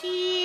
起。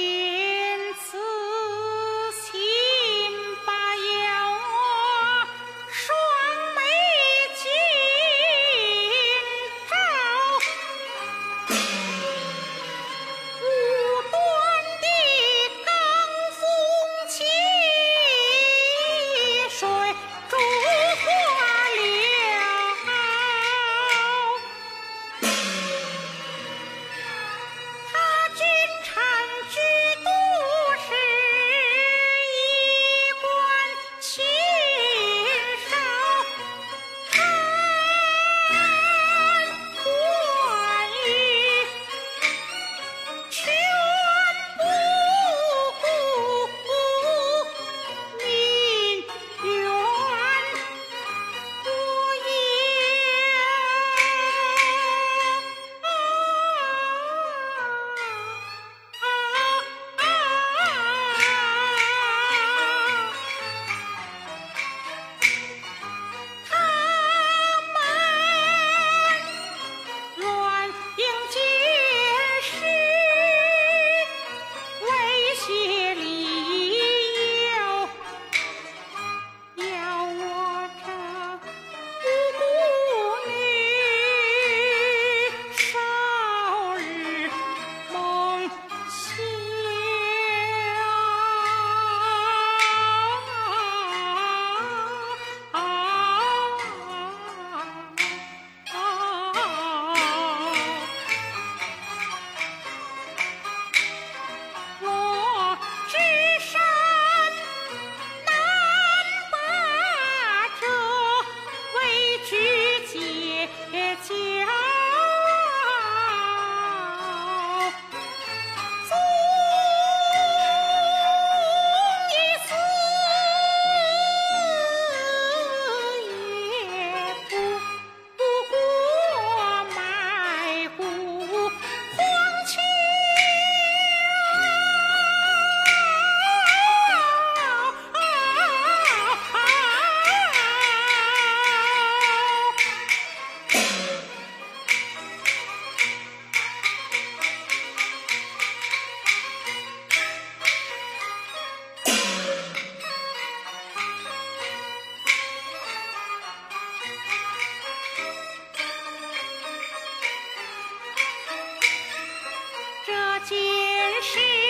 she